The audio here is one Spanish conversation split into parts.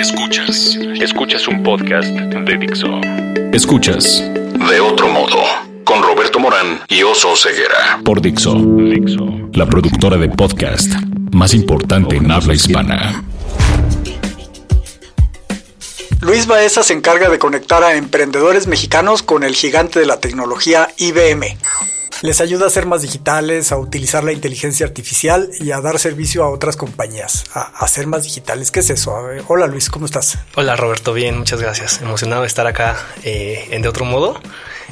Escuchas. Escuchas un podcast de Dixo. Escuchas. De otro modo. Con Roberto Morán y Oso Ceguera. Por Dixo. Dixo. La productora de podcast más importante en habla hispana. Luis Baeza se encarga de conectar a emprendedores mexicanos con el gigante de la tecnología IBM. Les ayuda a ser más digitales, a utilizar la inteligencia artificial y a dar servicio a otras compañías, a, ser más digitales. ¿Qué es eso? hola Luis, ¿cómo estás? Hola Roberto, bien, muchas gracias. Emocionado de estar acá eh, en De Otro Modo.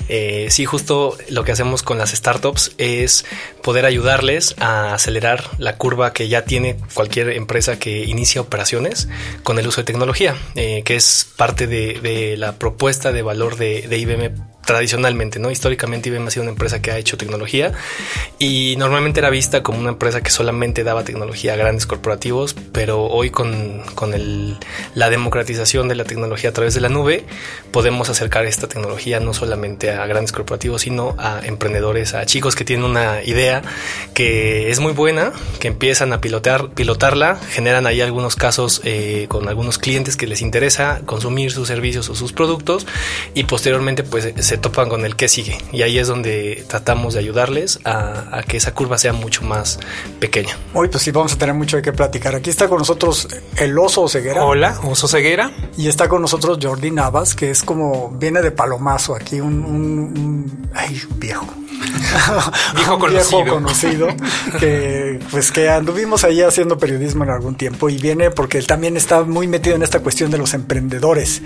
Eh, sí, justo lo que hacemos con las startups es poder ayudarles a acelerar la curva que ya tiene cualquier empresa que inicia operaciones con el uso de tecnología, eh, que es parte de, la propuesta de valor de IBM tradicionalmente, ¿no? Históricamente IBM ha sido una empresa que ha hecho tecnología y normalmente era vista como una empresa que solamente daba tecnología a grandes corporativos, pero hoy con, con el, la democratización de la tecnología a través de la nube, podemos acercar esta tecnología no solamente a grandes corporativos, sino a emprendedores, a chicos que tienen una idea que es muy buena, que empiezan a pilotear, pilotarla, generan ahí algunos casos eh, con algunos clientes que les interesa consumir sus servicios o sus productos y posteriormente pues se topan con el que sigue. Y ahí es donde tratamos de ayudarles a, que esa curva sea mucho más pequeña. Hoy pues sí, vamos a tener mucho de qué platicar. Aquí está con nosotros el oso ceguera. Hola, oso ceguera. Y está con nosotros Jordi Navas, que es como, viene de palomazo aquí, un, un, ay, viejo. viejo conocido. Viejo conocido que pues que anduvimos ahí haciendo periodismo en algún tiempo y viene porque él también está muy metido en esta cuestión de los emprendedores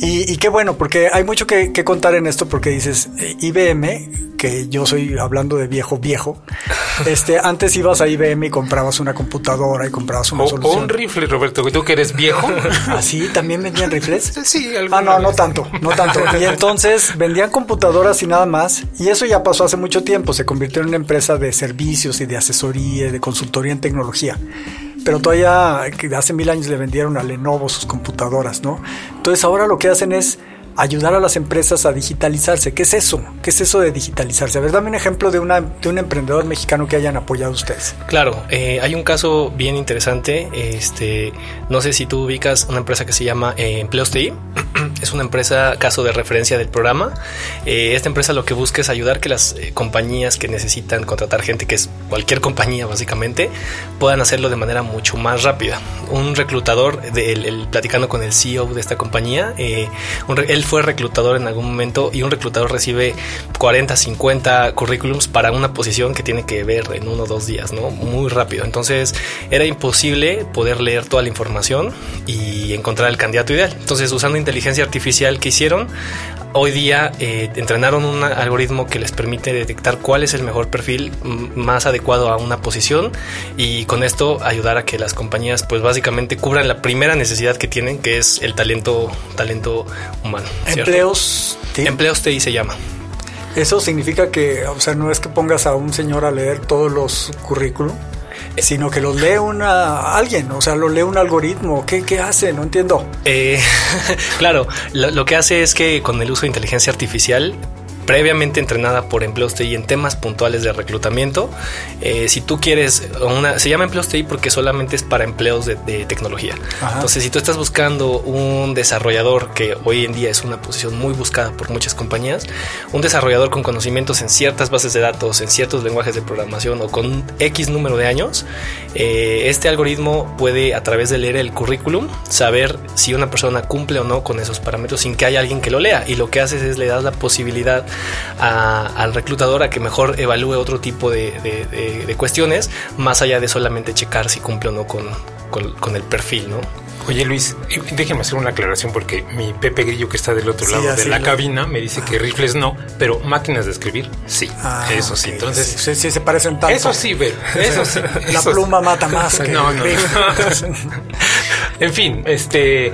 y, qué bueno, porque hay mucho que, contar en esto, porque dices, eh, IBM, que yo soy hablando de viejo, viejo, este, antes ibas a IBM y comprabas una computadora y comprabas una solución. O un rifle, Roberto, tú que eres viejo. ¿Así? ¿También vendían rifles? Sí, Ah, no, no tanto, no tanto. Y entonces vendían computadoras y nada más, y eso ya pasó hace mucho tiempo, se convirtió en una empresa de servicios y de asesoría, de consultoría en tecnología pero todavía hace mil años le vendieron a Lenovo sus computadoras, ¿no? Entonces ahora lo que hacen es ayudar a las empresas a digitalizarse. ¿Qué es eso? ¿Qué es eso de digitalizarse? A ver, dame un ejemplo de, una, de un emprendedor mexicano que hayan apoyado ustedes. Claro, eh, hay un caso bien interesante. Este, no sé si tú ubicas una empresa que se llama eh, Empleos TI. es una empresa, caso de referencia del programa. Eh, esta empresa lo que busca es ayudar que las compañías que necesitan contratar gente, que es cualquier compañía básicamente, puedan hacerlo de manera mucho más rápida. Un reclutador, el, platicando con el CEO de esta compañía, un, él fue reclutador en algún momento y un reclutador recibe 40, 50 currículums para una posición que tiene que ver en uno o dos días, ¿no? Muy rápido. Entonces era imposible poder leer toda la información y encontrar el candidato ideal. Entonces usando inteligencia artificial que hicieron, hoy día eh, entrenaron un algoritmo que les permite detectar cuál es el mejor perfil más adecuado a una posición y con esto ayudar a que las compañías pues básicamente cubran la primera necesidad que tienen que es el talento talento humano. Empleos. Empleos TI se llama. Eso significa que, o sea, no es que pongas a un señor a leer todos los currículum sino que lo lee una, alguien, o sea, lo lee un algoritmo. ¿Qué, qué hace? No entiendo. Eh, claro, lo, que hace es que con el uso de inteligencia artificial previamente entrenada por empleos TI en temas puntuales de reclutamiento. Eh, si tú quieres una, se llama empleos TI porque solamente es para empleos de, tecnología. Entonces, si tú estás buscando un desarrollador, que hoy en día es una posición muy buscada por muchas compañías, un desarrollador con conocimientos en ciertas bases de datos, en ciertos lenguajes de programación o con X número de años, eh, este algoritmo puede a través de leer el currículum saber si una persona cumple o no con esos parámetros sin que haya alguien que lo lea. Y lo que haces es le das la posibilidad al reclutador a que mejor evalúe otro tipo de, cuestiones, más allá de solamente checar si cumple o no con, con, el perfil, ¿no? Oye Luis, déjeme hacer una aclaración porque mi Pepe Grillo que está del otro lado de la cabina me dice que rifles no, pero máquinas de escribir sí. Ah, eso sí. Entonces sí, sí, se parecen tanto. Eso sí, ve, eso sí. la pluma mata más que no, no. en fin, este,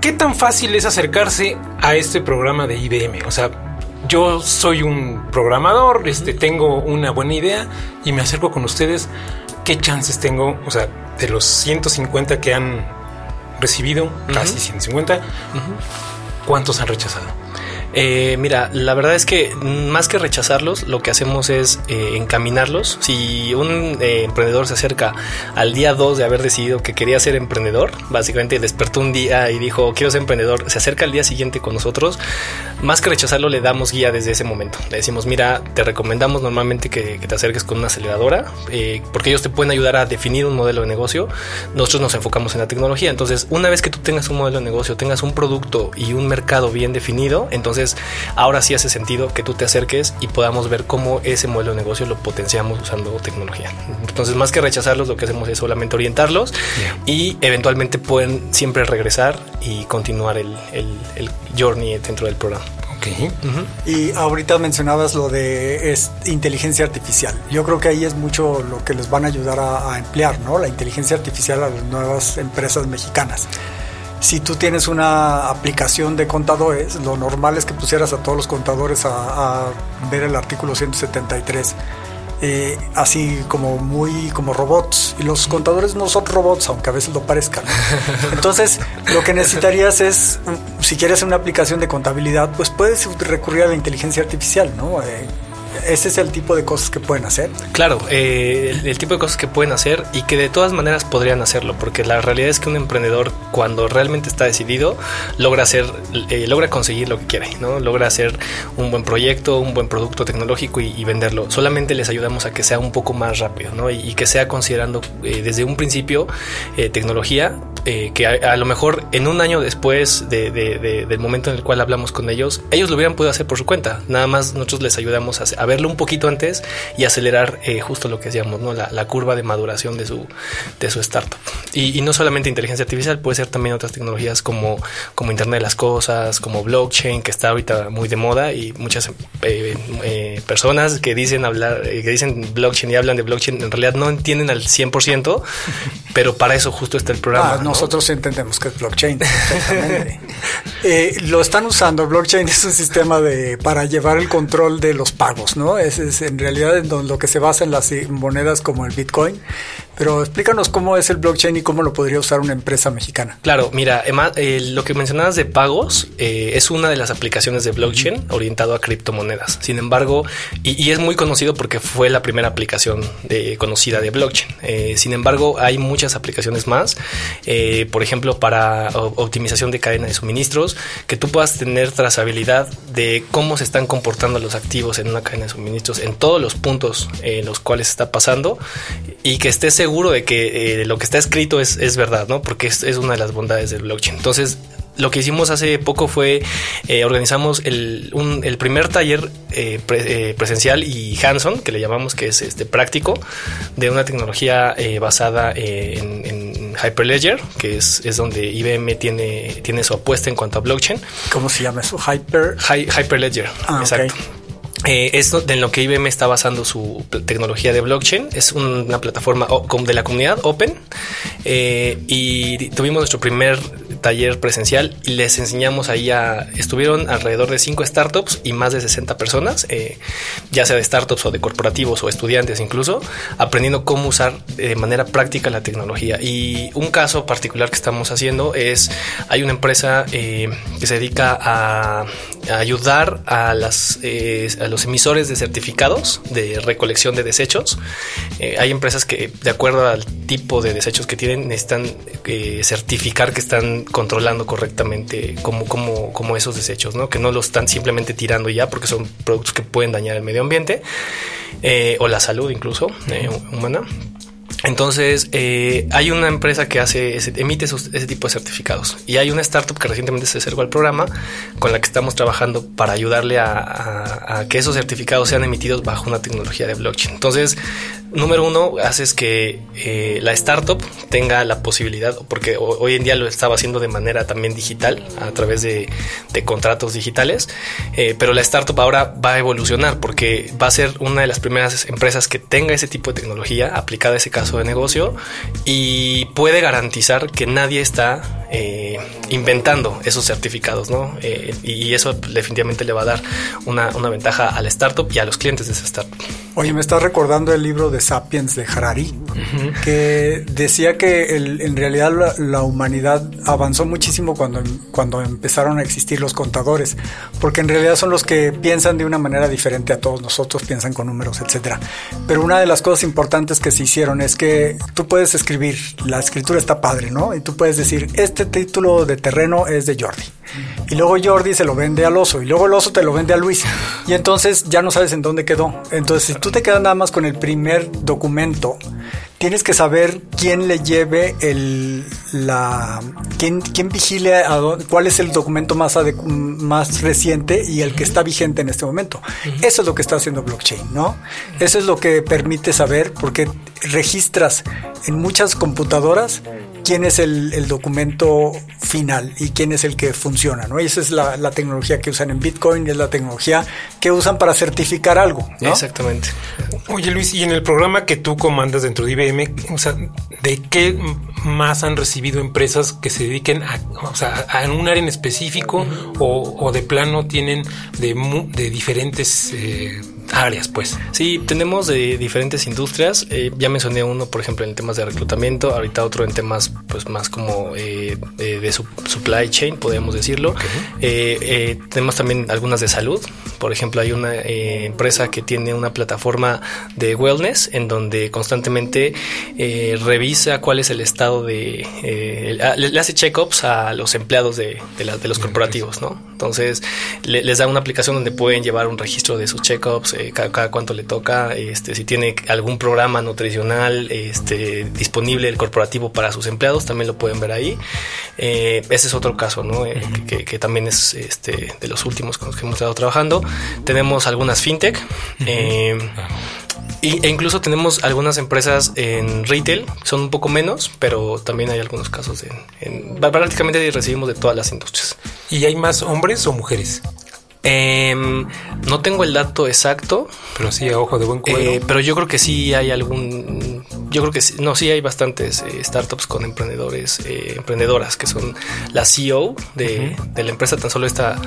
¿qué tan fácil es acercarse a este programa de IBM? O sea, yo soy un programador, este, tengo una buena idea y me acerco con ustedes. ¿Qué chances tengo? O sea, de los 150 que han recibido, casi 150, ¿cuántos han rechazado? Eh, mira, la verdad es que más que rechazarlos, lo que hacemos es eh, encaminarlos. Si un eh, emprendedor se acerca al día 2 de haber decidido que quería ser emprendedor, básicamente despertó un día y dijo quiero ser emprendedor, se acerca al día siguiente con nosotros, más que rechazarlo le damos guía desde ese momento. Le decimos, mira, te recomendamos normalmente que, te acerques con una aceleradora, porque ellos te pueden ayudar a definir un modelo de negocio. Nosotros nos enfocamos en la tecnología. Entonces, una vez que tú tengas un modelo de negocio, tengas un producto y un mercado bien definido, entonces ahora sí hace sentido que tú te acerques y podamos ver cómo ese modelo de negocio lo potenciamos usando tecnología. Entonces, más que rechazarlos, lo que hacemos es solamente orientarlos y eventualmente pueden siempre regresar y continuar el, el, journey dentro del programa. Y ahorita mencionabas lo de inteligencia artificial. Yo creo que ahí es mucho lo que les van a ayudar a, a emplear, ¿no? La inteligencia artificial a las nuevas empresas mexicanas si tú tienes una aplicación de contadores, lo normal es que pusieras a todos los contadores a, ver el artículo 173. Eh, así como muy como robots y los contadores no son robots aunque a veces lo parezcan entonces lo que necesitarías es si quieres una aplicación de contabilidad pues puedes recurrir a la inteligencia artificial no eh, ese es el tipo de cosas que pueden hacer. Claro, eh, el, tipo de cosas que pueden hacer y que de todas maneras podrían hacerlo, porque la realidad es que un emprendedor cuando realmente está decidido logra hacer, eh, logra conseguir lo que quiere, ¿no? Logra hacer un buen proyecto, un buen producto tecnológico y, venderlo. Solamente les ayudamos a que sea un poco más rápido, ¿no? Y, que sea considerando eh, desde un principio tecnología que a, lo mejor en un año después del momento en el cual hablamos con ellos, ellos lo hubieran podido hacer por su cuenta. Nada más nosotros les ayudamos a, a verlo un poquito antes y acelerar eh, justo lo que decíamos, ¿no? La, curva de maduración de su, de su startup. Y, no solamente inteligencia artificial, puede ser también otras tecnologías como, como Internet de las Cosas, como blockchain, que está ahorita muy de moda y muchas eh, eh, personas que dicen hablar, que dicen blockchain y hablan de blockchain, en realidad no entienden al 100%, pero para eso justo está el programa. Ah, nosotros entendemos que es blockchain. lo están usando, blockchain es un sistema de, para llevar el control de los pagos. ¿No? Es, es en realidad en lo que se basa en las monedas como el Bitcoin. Pero explícanos cómo es el blockchain y cómo lo podría usar una empresa mexicana. Claro, mira, eh, lo que mencionabas de pagos eh, es una de las aplicaciones de blockchain orientado a criptomonedas. Sin embargo, y, es muy conocido porque fue la primera aplicación de, conocida de blockchain. Eh, sin embargo, hay muchas aplicaciones más, por ejemplo, para optimización de cadena de suministros, que tú puedas tener trazabilidad de cómo se están comportando los activos en una cadena de suministros en todos los puntos en los cuales está pasando y que estés seguro de que eh, lo que está escrito es, es verdad, ¿no? Porque es, es, una de las bondades del blockchain. Entonces, lo que hicimos hace poco fue eh, organizamos el, un, el, primer taller eh, presencial y hands-on, que le llamamos que es este práctico, de una tecnología basada en, en, Hyperledger, que es, es, donde IBM tiene, tiene su apuesta en cuanto a blockchain. ¿Cómo se llama eso? Hyper... Hyperledger, ah, exacto. Eh, es en lo que IBM está basando su tecnología de blockchain. Es una plataforma de la comunidad open. Eh, y tuvimos nuestro primer taller presencial y les enseñamos ahí a... Estuvieron alrededor de cinco startups y más de 60 personas, eh, ya sea de startups o de corporativos o estudiantes incluso, aprendiendo cómo usar de manera práctica la tecnología. Y un caso particular que estamos haciendo es, hay una empresa que se dedica a, ayudar a las los emisores de certificados de recolección de desechos. Eh, hay empresas que, de acuerdo al tipo de desechos que tienen, necesitan eh, certificar que están controlando correctamente como, como, como esos desechos, ¿no? que no los están simplemente tirando ya porque son productos que pueden dañar el medio ambiente eh, o la salud incluso humana. Entonces, eh, hay una empresa que emite ese tipo de certificados y hay una startup que recientemente se acercó al programa con la que estamos trabajando para ayudarle a, que esos certificados sean emitidos bajo una tecnología de blockchain. Entonces, número uno, haces que eh, la startup tenga la posibilidad, porque hoy en día lo estaba haciendo de manera también digital, a través de, contratos digitales, eh, pero la startup ahora va a evolucionar porque va a ser una de las primeras empresas que tenga ese tipo de tecnología aplicada a ese caso de negocio y puede garantizar que nadie está eh, inventando esos certificados, ¿no? Eh, y eso definitivamente le va a dar una, ventaja a la startup y a los clientes de esa startup. Oye, me estás recordando el libro de Sapiens de Harari, que decía que en realidad la, humanidad avanzó muchísimo cuando, cuando empezaron a existir los contadores, porque en realidad son los que piensan de una manera diferente a todos nosotros, piensan con números, etcétera. Pero una de las cosas importantes que se hicieron es que tú puedes escribir, la escritura está padre, ¿no? Y tú puedes decir, este título de terreno es de Jordi. Y luego Jordi se lo vende al oso y luego el oso te lo vende a Luis. Y entonces ya no sabes en dónde quedó. Entonces si tú te quedas nada más con el primer documento, tienes que saber quién le lleve el la quién, quién vigile a cuál es el documento más más reciente y el que está vigente en este momento. Eso es lo que está haciendo blockchain, ¿no? Eso es lo que permite saber porque registras en muchas computadoras quién es el, documento final y quién es el que funciona, ¿no? Y esa es la, tecnología que usan en Bitcoin, y es la tecnología que usan para certificar algo, Exactamente. Oye Luis, y en el programa que tú comandas dentro de IBM, o sea, ¿de qué más han recibido empresas que se dediquen a, o sea, a un área en específico o, de plano tienen de, de diferentes... Eh, áreas, pues. Sí, tenemos de diferentes industrias. Eh, ya mencioné uno, por ejemplo, en temas de reclutamiento, ahorita otro en temas pues más como eh, de, supply chain, podríamos decirlo. Eh, tenemos también algunas de salud. Por ejemplo, hay una empresa que tiene una plataforma de wellness en donde constantemente revisa cuál es el estado de... Ah, le, hace check-ups a los empleados de, de, los corporativos, ¿no? Entonces, les da una aplicación donde pueden llevar un registro de sus check-ups, eh, cada, cuánto le toca, este, si tiene algún programa nutricional este, disponible el corporativo para sus empleados, también lo pueden ver ahí. Eh, ese es otro caso, ¿no? Eh, que, también es este, de los últimos con los que hemos estado trabajando. Tenemos algunas fintech. e incluso tenemos algunas empresas en retail, son un poco menos, pero también hay algunos casos en, en prácticamente recibimos de todas las industrias. ¿Y hay más hombres o mujeres? Em, no tengo el dato exacto. Pero sí, a ojo de buen cuero. Eh, pero yo creo que sí hay algún. Yo creo que sí, no, sí hay bastantes eh, startups con emprendedores, eh, emprendedoras que son la CEO de, de, la empresa. Tan solo esta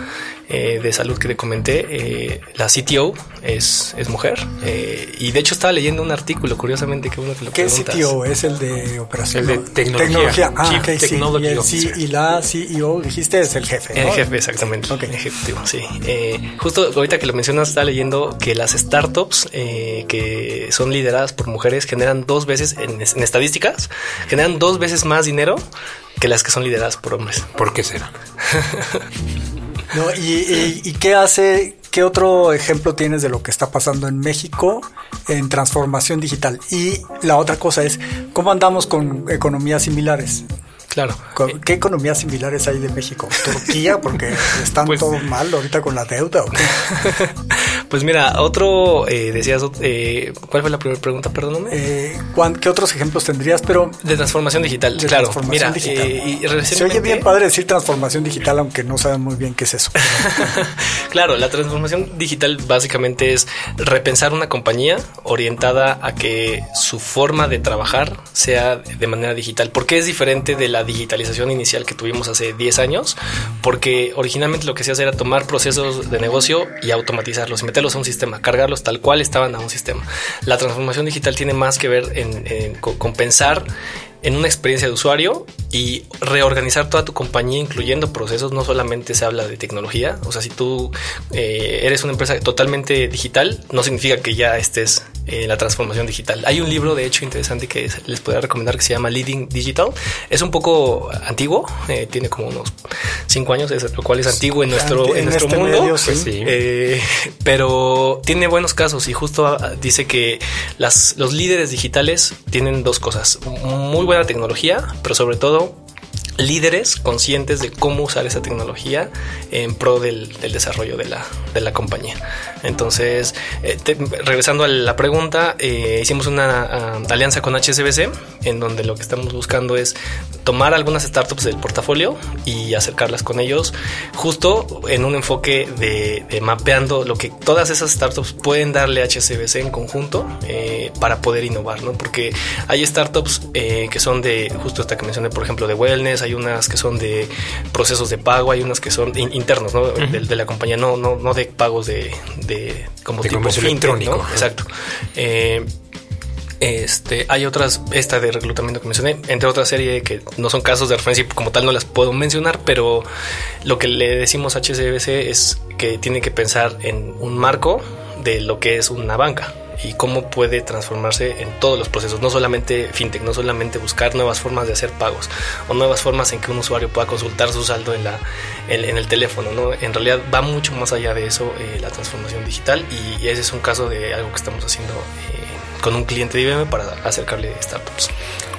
eh, de salud que te comenté, eh, la CTO es, es mujer. Eh, y de hecho estaba leyendo un artículo, curiosamente, que uno que lo ¿Qué CTO? ¿Es el de operación? El de tecnología. Ah, sí. Y, la CEO, dijiste, es el jefe. El jefe, exactamente. Ejecutivo, sí. justo ahorita que lo mencionas, estaba leyendo que las startups que son lideradas por mujeres generan dos veces, en, en estadísticas, generan dos veces más dinero que las que son lideradas por hombres. ¿Por qué será? No, y, qué hace, qué otro ejemplo tienes de lo que está pasando en México en transformación digital? Y la otra cosa es, ¿cómo andamos con economías similares? Claro. ¿Qué economías similares hay de México? ¿Turquía? Porque están pues, todos mal ahorita con la deuda. ¿o qué? pues mira, otro, eh, decías, eh, ¿cuál fue la primera pregunta? Perdóname. Eh, ¿Qué otros ejemplos tendrías? Pero De transformación digital, de claro. Transformación digital. y Se oye bien padre decir transformación digital, aunque no saben muy bien qué es eso. claro, la transformación digital básicamente es repensar una compañía orientada a que su forma de trabajar sea de manera digital. ¿Por qué es diferente de la digitalización inicial que tuvimos hace 10 años, porque originalmente lo que se hacía era tomar procesos de negocio y automatizarlos y meterlos a un sistema, cargarlos tal cual estaban a un sistema. La transformación digital tiene más que ver en, en con pensar en una experiencia de usuario y reorganizar toda tu compañía, incluyendo procesos. No solamente se habla de tecnología. O sea, si tú eh, eres una empresa totalmente digital, no significa que ya estés en la transformación digital. Hay un libro, de hecho, interesante que les podría recomendar que se llama Leading Digital. Es un poco antiguo, eh, tiene como unos cinco años, lo cual es antiguo en nuestro, en, nuestro este mundo. Eh, pero tiene buenos casos y justo ah, dice que las, los líderes digitales tienen dos cosas. Muy buena tecnología, pero sobre todo líderes conscientes de cómo usar esa tecnología en pro del, desarrollo de la, de la, compañía. Entonces, eh, regresando a la pregunta, eh, hicimos una ah, alianza con HSBC, en donde lo que estamos buscando es tomar algunas startups del portafolio y acercarlas con ellos, justo en un enfoque de, mapeando lo que todas esas startups pueden darle a HSBC en conjunto eh, para poder innovar, ¿no? Porque hay startups que son de, justo esta que mencioné, por ejemplo, de wellness, hay unas que son de procesos de pago, hay unas que son internos, ¿no? de, la compañía, no, no, no de pagos de, de como tipo electrónico. Exacto. Eh, este, hay otras, esta de reclutamiento que mencioné, entre otras serie que no son casos de referencia y como tal no las puedo mencionar, pero lo que le decimos a HSBC es que tiene que pensar en un marco de lo que es una banca y cómo puede transformarse en todos los procesos, no solamente fintech, no solamente buscar nuevas formas de hacer pagos o nuevas formas en que un usuario pueda consultar su saldo en, la, en, el teléfono. ¿no? En realidad va mucho más allá de eso eh, la transformación digital y, ese es un caso de algo que estamos haciendo eh, con un cliente de IBM para acercarle startups.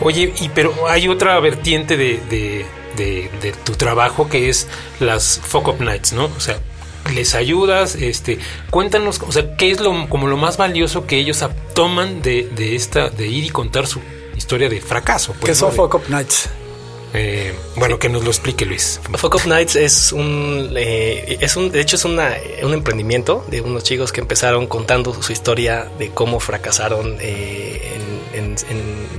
Oye, y pero hay otra vertiente de, de, de tu trabajo que es las Fuck Up Nights, ¿no? O sea, les ayudas, este, cuéntanos, o sea, qué es lo como lo más valioso que ellos toman de, de esta, de ir y contar su historia de fracaso. Pues, ¿Qué son Fuck Up Nights? Eh, bueno, que nos lo explique Luis. Fuck Up Nights es un, eh, es un, de hecho es una, un emprendimiento de unos chicos que empezaron contando su historia de cómo fracasaron eh, en,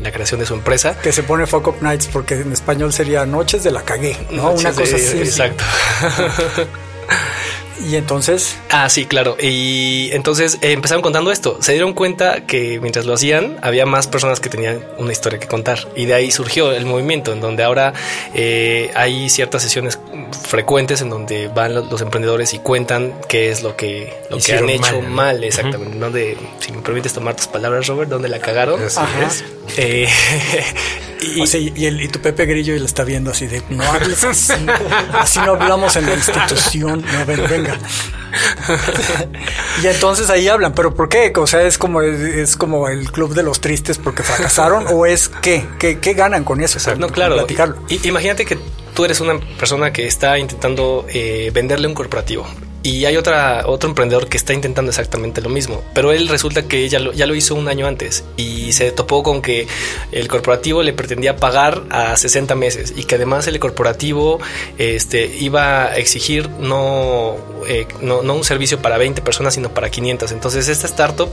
la creación de su empresa. Que se pone Fuck Up Nights porque en español sería Noches de la cagué, ¿no? una cosa así. Exacto. Y entonces... Ah, sí, claro. Y entonces eh, empezaron contando esto. Se dieron cuenta que mientras lo hacían, había más personas que tenían una historia que contar. Y de ahí surgió el movimiento, en donde ahora eh, hay ciertas sesiones frecuentes en donde van los, emprendedores y cuentan qué es lo que, lo que han hecho mal, exactamente. donde, si me permites tomar tus palabras, Robert, donde la cagaron. Eh, y, el, y, tu Pepe Grillo y lo está viendo así de no hables así, así no hablamos en la institución. No, venga. y entonces ahí hablan, pero ¿por qué? O sea, es como es, como el club de los tristes porque fracasaron o es qué, qué, qué ganan con eso. no, claro. imagínate que tú eres una persona que está intentando eh, venderle un corporativo y hay otra, otro emprendedor que está intentando exactamente lo mismo, pero él resulta que ya lo, ya lo hizo un año antes y se topó con que el corporativo le pretendía pagar a 60 meses y que además el corporativo este, iba a exigir no, eh, no, un servicio para 20 personas, sino para 500. Entonces esta startup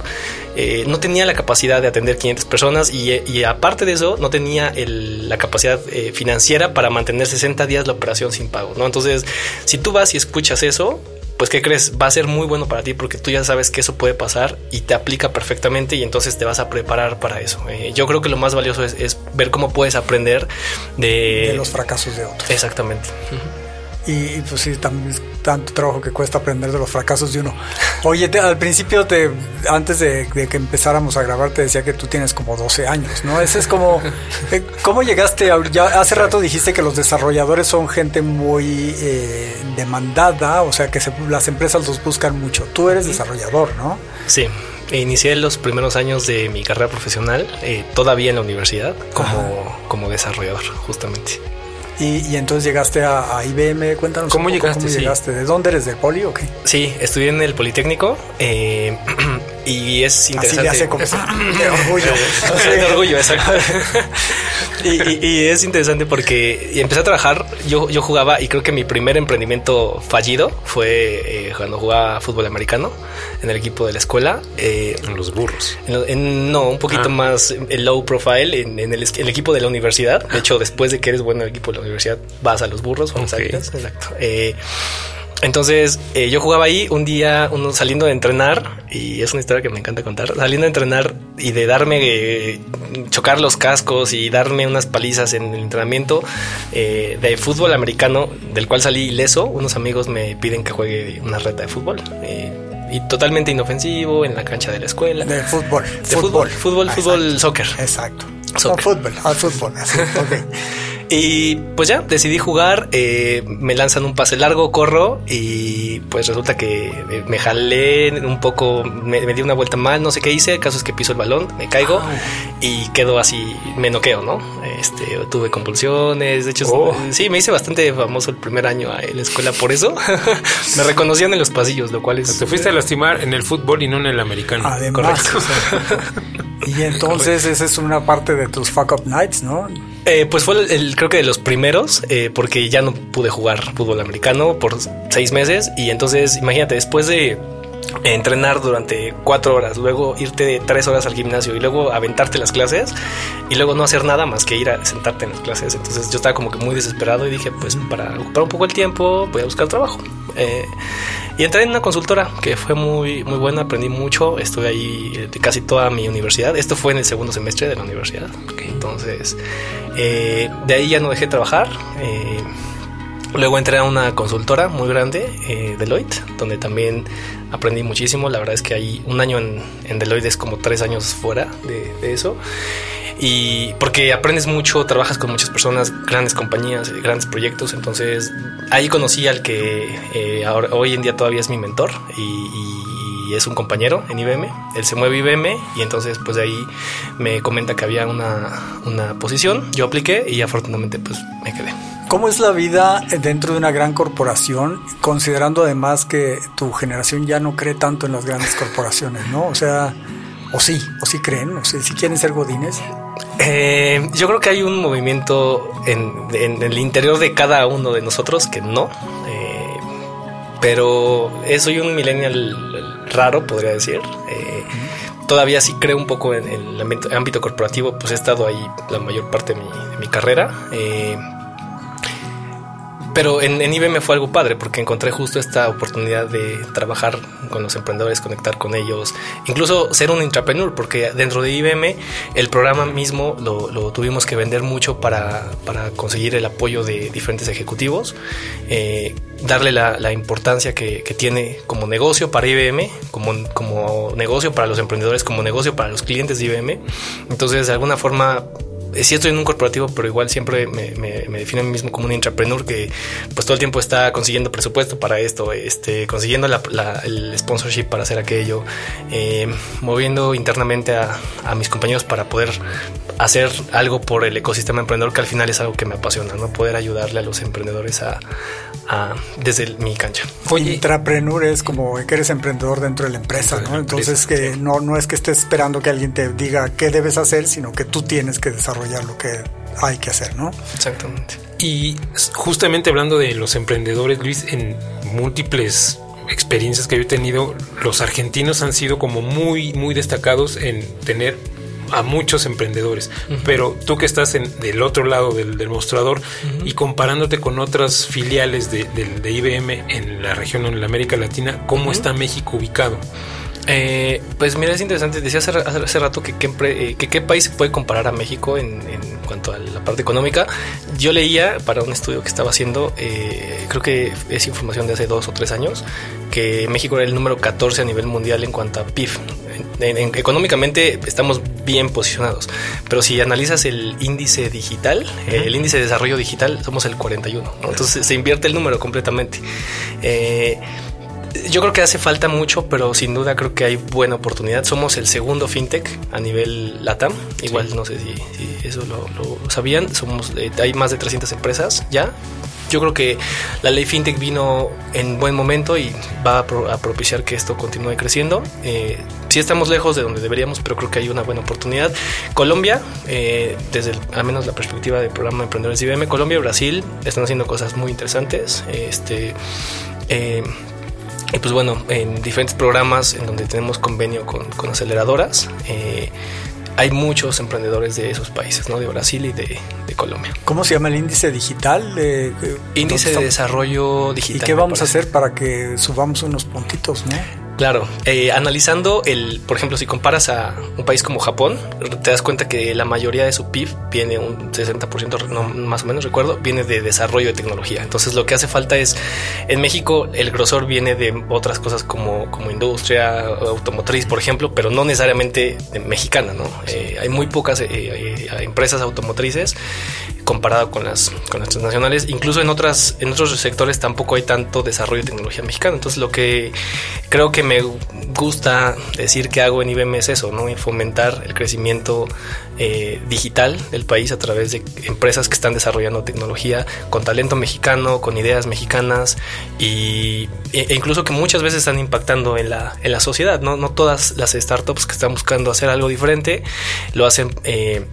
eh, no tenía la capacidad de atender 500 personas y, aparte de eso no tenía la capacidad eh, financiera para mantener 60 días la operación sin pago. ¿no? Entonces si tú vas y escuchas eso, pues ¿qué crees? Va a ser muy bueno para ti porque tú ya sabes que eso puede pasar y te aplica perfectamente y entonces te vas a preparar para eso. Eh, yo creo que lo más valioso es, ver cómo puedes aprender de... los fracasos de otros. Exactamente. Y, pues sí, también tanto trabajo que cuesta aprender de los fracasos de uno. Oye, al principio, te, antes de, que empezáramos a grabar, te decía que tú tienes como 12 años, ¿no? Ese es como, eh, ¿cómo llegaste? ya hace rato dijiste que los desarrolladores son gente muy eh, demandada, o sea, que las empresas los buscan mucho. Tú eres desarrollador, ¿no? Sí. Inicié los primeros años de mi carrera profesional eh, todavía en la universidad como, como desarrollador, justamente. Y, entonces llegaste a, IBM, cuéntanos ¿Cómo llegaste? ¿Cómo llegaste? ¿De dónde eres? ¿De Poli o qué? Sí, estudié en el Politécnico eh, y es interesante. Así como, de orgullo. de orgullo, exacto. y, es interesante porque empecé a trabajar, yo, yo jugaba y creo que mi primer emprendimiento fallido fue eh, cuando jugaba fútbol americano en el equipo de la escuela. Eh, en los burros. no, un poquito ah. más low profile en, el, el, equipo de la universidad. De hecho, después de que eres bueno en el equipo de la universidad vas a los burros o Exacto. Eh, entonces eh, yo jugaba ahí un día uno saliendo de entrenar y es una historia que me encanta contar. Saliendo de entrenar y de darme eh, chocar los cascos y darme unas palizas en el entrenamiento de fútbol americano del cual salí ileso. Unos amigos me piden que juegue una reta de fútbol y totalmente inofensivo en la cancha de la escuela. De fútbol. De fútbol, fútbol, fútbol, soccer. Exacto. fútbol, al fútbol. Y pues ya, decidí jugar, eh, me lanzan un pase largo, corro y pues resulta que eh, me jalé un poco, me, di una vuelta mal, no sé qué hice, el caso es que piso el balón, me caigo y quedo así, me noqueo, ¿no? Este, tuve convulsiones, de hecho, oh. sí, me hice bastante famoso el primer año en la escuela por eso. me reconocían en los pasillos, lo cual es... Te fuiste a lastimar en el fútbol y no en el americano. Además, Correcto. y entonces esa es una parte de tus fuck up nights, ¿no? Eh, pues fue el, creo que de los primeros, eh, porque ya no pude jugar fútbol americano por seis meses. Y entonces, imagínate, después de entrenar durante cuatro horas, luego irte tres horas al gimnasio y luego aventarte las clases y luego no hacer nada más que ir a sentarte en las clases. Entonces yo estaba como que muy desesperado y dije, pues para ocupar un poco el tiempo voy a buscar trabajo. Eh, y entré en una consultora que fue muy, muy buena, aprendí mucho, estuve ahí eh, casi toda mi universidad. Esto fue en el segundo semestre de la universidad. Entonces, eh, de ahí ya no dejé de trabajar. Luego entré a una consultora muy grande, Deloitte, donde también aprendí muchísimo. La verdad es que hay un año en, Deloitte es como tres años fuera de, eso. Y porque aprendes mucho, trabajas con muchas personas, grandes compañías, grandes proyectos. Entonces ahí conocí al que eh, ahora, hoy en día todavía es mi mentor y, es un compañero en IBM. Él se mueve IBM y entonces pues de ahí me comenta que había una, una posición. Yo apliqué y afortunadamente pues me quedé. ¿Cómo es la vida dentro de una gran corporación, considerando además que tu generación ya no cree tanto en las grandes corporaciones, ¿no? O sea, o sí, o sí creen, o si quieren ser godines. Eh, yo creo que hay un movimiento en, el interior de cada uno de nosotros que no, pero soy un millennial raro, podría decir. Eh, todavía sí creo un poco en, el ámbito, corporativo, pues he estado ahí la mayor parte de mi, de mi carrera. Pero en, IBM fue algo padre porque encontré justo esta oportunidad de trabajar con los emprendedores, conectar con ellos, incluso ser un intrapreneur, porque dentro de IBM el programa mismo lo, tuvimos que vender mucho para, conseguir el apoyo de diferentes ejecutivos, eh, darle la, importancia que, tiene como negocio para IBM, como, como negocio para los emprendedores, como negocio para los clientes de IBM. Entonces, de alguna forma sí estoy en un corporativo, pero igual siempre me, me, defino a mí mismo como un intrapreneur que pues todo el tiempo está consiguiendo presupuesto para esto, este, consiguiendo el sponsorship para hacer aquello, eh, moviendo internamente a, a, mis compañeros para poder hacer algo por el ecosistema emprendedor, que al final es algo que me apasiona, ¿no? Poder ayudarle a los emprendedores a, desde mi cancha. Oye, intrapreneur es como que eres emprendedor dentro de la empresa, ¿no? Entonces que no, no es que estés esperando que alguien te diga qué debes hacer, sino que tú tienes que desarrollar lo que hay que hacer, ¿no? Exactamente. Y justamente hablando de los emprendedores, Luis, en múltiples experiencias que yo he tenido, los argentinos han sido como muy, muy destacados en tener a muchos emprendedores. Pero tú que estás en, del otro lado del, mostrador y comparándote con otras filiales de, IBM en la región o en la América Latina, ¿cómo está México ubicado? Eh, pues mira, es interesante. Decía hace, hace rato que, eh, que, qué país se puede comparar a México en, cuanto a la parte económica. Yo leía para un estudio que estaba haciendo, eh, creo que es información de hace dos o tres años, que México era el número 14 a nivel mundial en cuanto a PIB. económicamente estamos bien posicionados, pero si analizas el índice digital, el índice de desarrollo digital, somos el 41. Entonces se invierte el número completamente. Eh, yo creo que hace falta mucho, pero sin duda creo que hay buena oportunidad. Somos el segundo fintech a nivel LATAM. Igual no sé si, eso lo, sabían. Somos, eh, hay más de 300 empresas ya. Yo creo que la ley fintech vino en buen momento y va a, propiciar que esto continúe creciendo. Eh, sí estamos lejos de donde deberíamos, pero creo que hay una buena oportunidad. Colombia, eh, desde al menos la perspectiva del programa de Emprendedores IBM, Colombia y Brasil están haciendo cosas muy interesantes. Este, eh, y pues bueno, en diferentes programas en donde tenemos convenio con, aceleradoras, eh, hay muchos emprendedores de esos países, ¿no? De Brasil y de, Colombia. ¿Cómo se llama el índice digital? índice de desarrollo digital. ¿Y qué vamos a hacer para que subamos unos puntitos, no? Claro, eh, analizando el, por ejemplo, si comparas a un país como Japón, te das cuenta que la mayoría de su PIB viene un 60%, no, más o menos recuerdo, viene de desarrollo de tecnología. Entonces lo que hace falta es, en México el grosor viene de otras cosas como, como industria automotriz, por ejemplo, pero no necesariamente mexicana, ¿no? Eh, hay muy pocas eh, empresas automotrices comparado con las, con las transnacionales. Incluso en, otras, en otros sectores tampoco hay tanto desarrollo de tecnología mexicana. Entonces lo que creo que me gusta decir que hago en IBM es eso, ¿no? fomentar el crecimiento eh, digital del país a través de empresas que están desarrollando tecnología con talento mexicano, con ideas mexicanas y, e, e incluso que muchas veces están impactando en la, en la sociedad, ¿no? No todas las startups que están buscando hacer algo diferente lo hacen... Eh,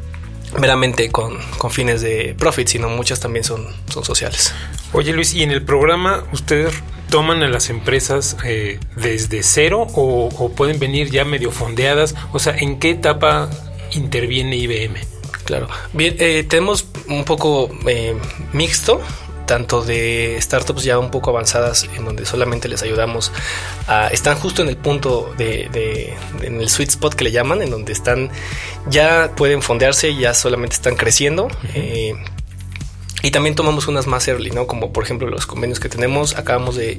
meramente con, con, fines de profit, sino muchas también son, son sociales. Oye Luis, y en el programa ustedes toman a las empresas eh, desde cero o, pueden venir ya medio fondeadas? O sea, ¿en qué etapa interviene IBM? Claro. Bien, eh, tenemos un poco eh, mixto tanto de startups ya un poco avanzadas en donde solamente les ayudamos a, están justo en el punto de, en el sweet spot que le llaman, en donde están, ya pueden fondearse, ya solamente están creciendo. Eh, y también tomamos unas más early, ¿no? Como por ejemplo los convenios que tenemos, acabamos de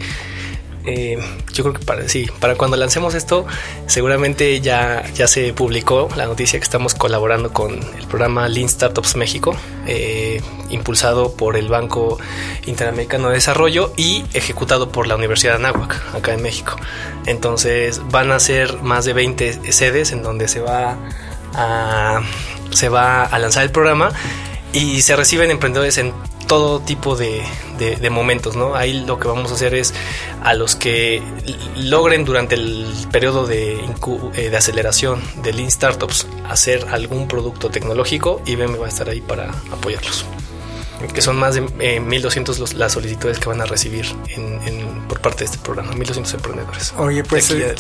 eh, yo creo que para sí, para cuando lancemos esto, seguramente ya, ya se publicó la noticia que estamos colaborando con el programa Lean Startups México, eh, impulsado por el Banco Interamericano de Desarrollo y ejecutado por la Universidad de Anáhuac, acá en México. Entonces van a ser más de 20 sedes en donde se va a, se va a lanzar el programa y se reciben emprendedores en todo tipo de, momentos, ¿no? Ahí lo que vamos a hacer es a los que logren durante el periodo de, eh, de aceleración de Lean Startups hacer algún producto tecnológico, IBM va a estar ahí para apoyarlos que son más de 1.200 eh, las solicitudes que van a recibir por parte de este programa, 1.200 emprendedores. Oye, pues eh,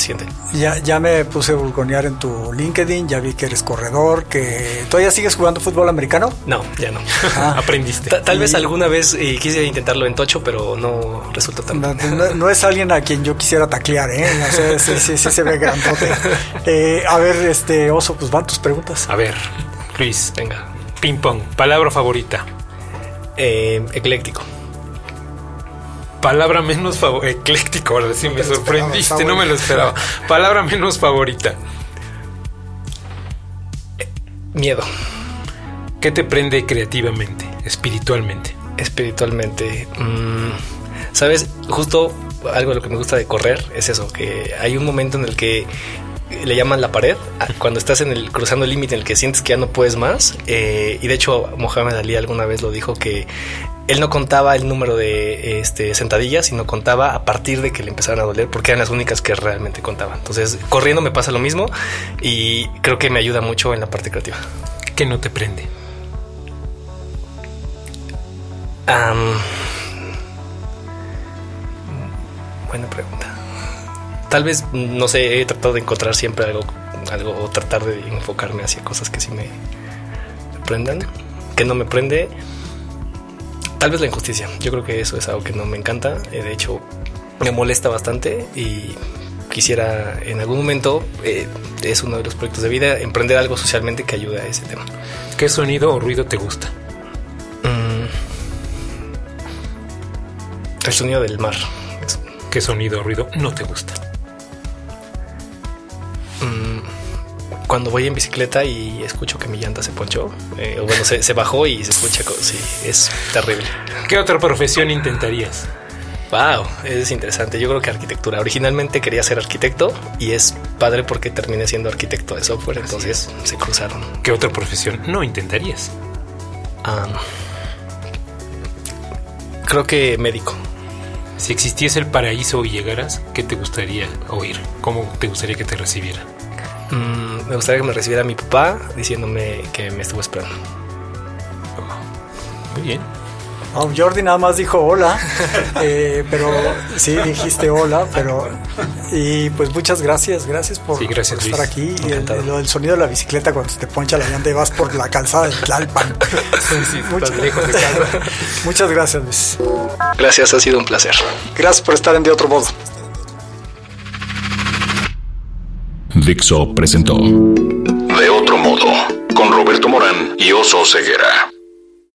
ya, ya me puse a vulgonear en tu LinkedIn, ya vi que eres corredor, que todavía sigues jugando fútbol americano. No, ya no. Ah. Aprendiste. tal vez alguna vez eh, quise intentarlo en Tocho, pero no resulta tan no, no, es alguien a quien yo quisiera taclear, ¿eh? sí, sí, sí, se ve grandote. a ver, este Oso, pues van tus preguntas. A ver, Luis, venga. Ping pong, palabra favorita. Eh, ecléctico. Palabra menos favorita. Ecléctico, ahora sí me sorprendiste, no me lo esperaba. Palabra menos favorita. Miedo. ¿Qué te prende creativamente, espiritualmente? Espiritualmente. Mm, Sabes, justo algo de lo que me gusta de correr es eso, que hay un momento en el que le llaman la pared, cuando estás en el cruzando el límite en el que sientes que ya no puedes más. Eh, y de hecho, Mohamed Ali alguna vez lo dijo que él no contaba el número de este, sentadillas, sino contaba a partir de que le empezaron a doler, porque eran las únicas que realmente contaban. Entonces, corriendo me pasa lo mismo y creo que me ayuda mucho en la parte creativa. ¿Qué no te prende? buena pregunta tal vez, no sé, he tratado de encontrar siempre algo, algo o tratar de enfocarme hacia cosas que sí me, prendan, que no me prende. Tal vez la injusticia. Yo creo que eso es algo que no me encanta. Eh, de hecho, me molesta bastante y quisiera en algún momento, eh, es uno de los proyectos de vida, emprender algo socialmente que ayude a ese tema. ¿Qué sonido o ruido te gusta? Mm. el sonido del mar. ¿Qué sonido o ruido no te gusta? Cuando voy en bicicleta y escucho que mi llanta se ponchó, eh, o bueno, se, bajó y se escucha, sí, es terrible. ¿Qué otra profesión intentarías? Wow, es interesante. Yo creo que arquitectura. Originalmente quería ser arquitecto y es padre porque terminé siendo arquitecto de software, entonces se cruzaron. ¿Qué otra profesión no intentarías? creo que médico. Si existiese el paraíso y llegaras, ¿qué te gustaría oír? ¿Cómo te gustaría que te recibiera? Mm, me gustaría que me recibiera mi papá diciéndome que me estuvo esperando. muy bien. Jordi nada más dijo hola, eh, pero sí dijiste hola, pero y pues muchas gracias, gracias por, estar aquí y el, sonido de la bicicleta cuando te poncha la llanta y vas por la calzada del Tlalpan. muchas gracias, Luis. Gracias, ha sido un placer. Gracias por estar en De Otro Modo. Dixo presentó De otro modo con Roberto Morán y Oso Ceguera.